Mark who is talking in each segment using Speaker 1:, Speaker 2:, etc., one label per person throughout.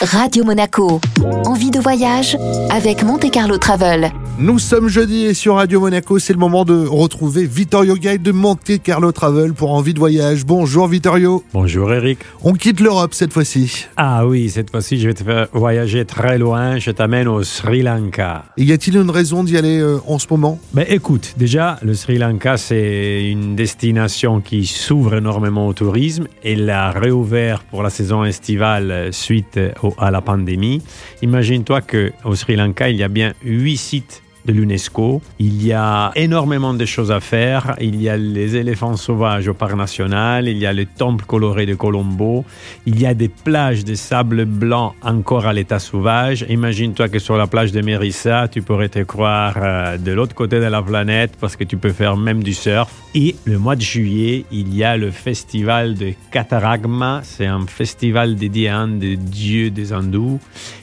Speaker 1: Radio Monaco. Envie de voyage avec Monte Carlo Travel.
Speaker 2: Nous sommes jeudi et sur Radio Monaco, c'est le moment de retrouver Vittorio Guide de Monte Carlo Travel pour Envie de voyage. Bonjour Vittorio.
Speaker 3: Bonjour Eric.
Speaker 2: On quitte l'Europe cette fois-ci.
Speaker 3: Ah oui, cette fois-ci, je vais te faire voyager très loin. Je t'amène au Sri Lanka.
Speaker 2: Et y a-t-il une raison d'y aller euh, en ce moment?
Speaker 3: Ben écoute, déjà, le Sri Lanka, c'est une destination qui s'ouvre énormément au tourisme. Elle a réouvert pour la saison estivale euh, suite au- à la pandémie. Imagine-toi qu'au Sri Lanka, il y a bien huit sites de l'UNESCO. Il y a énormément de choses à faire. Il y a les éléphants sauvages au parc national. Il y a le temple coloré de Colombo. Il y a des plages de sable blanc encore à l'état sauvage. Imagine-toi que sur la plage de Mérissa, tu pourrais te croire euh, de l'autre côté de la planète parce que tu peux faire même du surf. Et le mois de juillet, il y a le festival de Kataragma. C'est un festival dédié à un des dieux des hindous.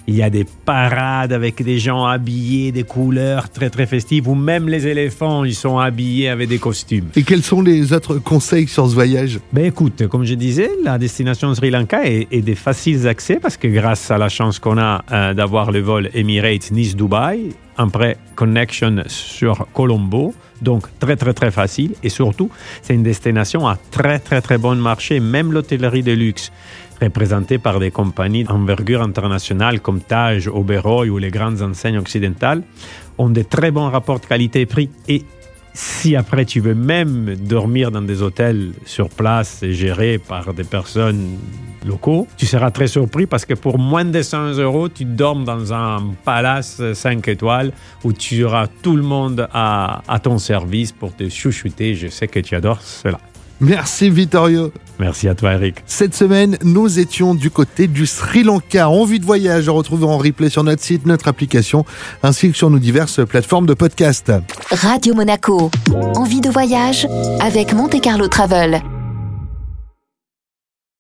Speaker 3: Il y a des parades avec des gens habillés des couleurs très très festives ou même les éléphants, ils sont habillés avec des costumes.
Speaker 2: Et quels sont les autres conseils sur ce voyage?
Speaker 3: Ben écoute, comme je disais, la destination Sri Lanka est, est des faciles accès parce que grâce à la chance qu'on a euh, d'avoir le vol Emirates Nice-Dubaï, un pré-connection sur Colombo, donc très très très facile. Et surtout c'est une destination à très très très bon marché, même l'hôtellerie de luxe représentée par des compagnies d'envergure internationale comme Taj, Oberoi ou les grandes enseignes occidentales ont de très bons rapports qualité-prix et si après tu veux même dormir dans des hôtels sur place et gérés par des personnes locaux, tu seras très surpris parce que pour moins de 100 euros, tu dormes dans un palace 5 étoiles où tu auras tout le monde à, à ton service pour te chouchouter. Je sais que tu adores cela.
Speaker 2: Merci Vittorio.
Speaker 3: Merci à toi, Eric.
Speaker 2: Cette semaine, nous étions du côté du Sri Lanka. Envie de voyage à retrouver en replay sur notre site, notre application, ainsi que sur nos diverses plateformes de podcast.
Speaker 1: Radio Monaco. Envie de voyage avec Monte Carlo Travel.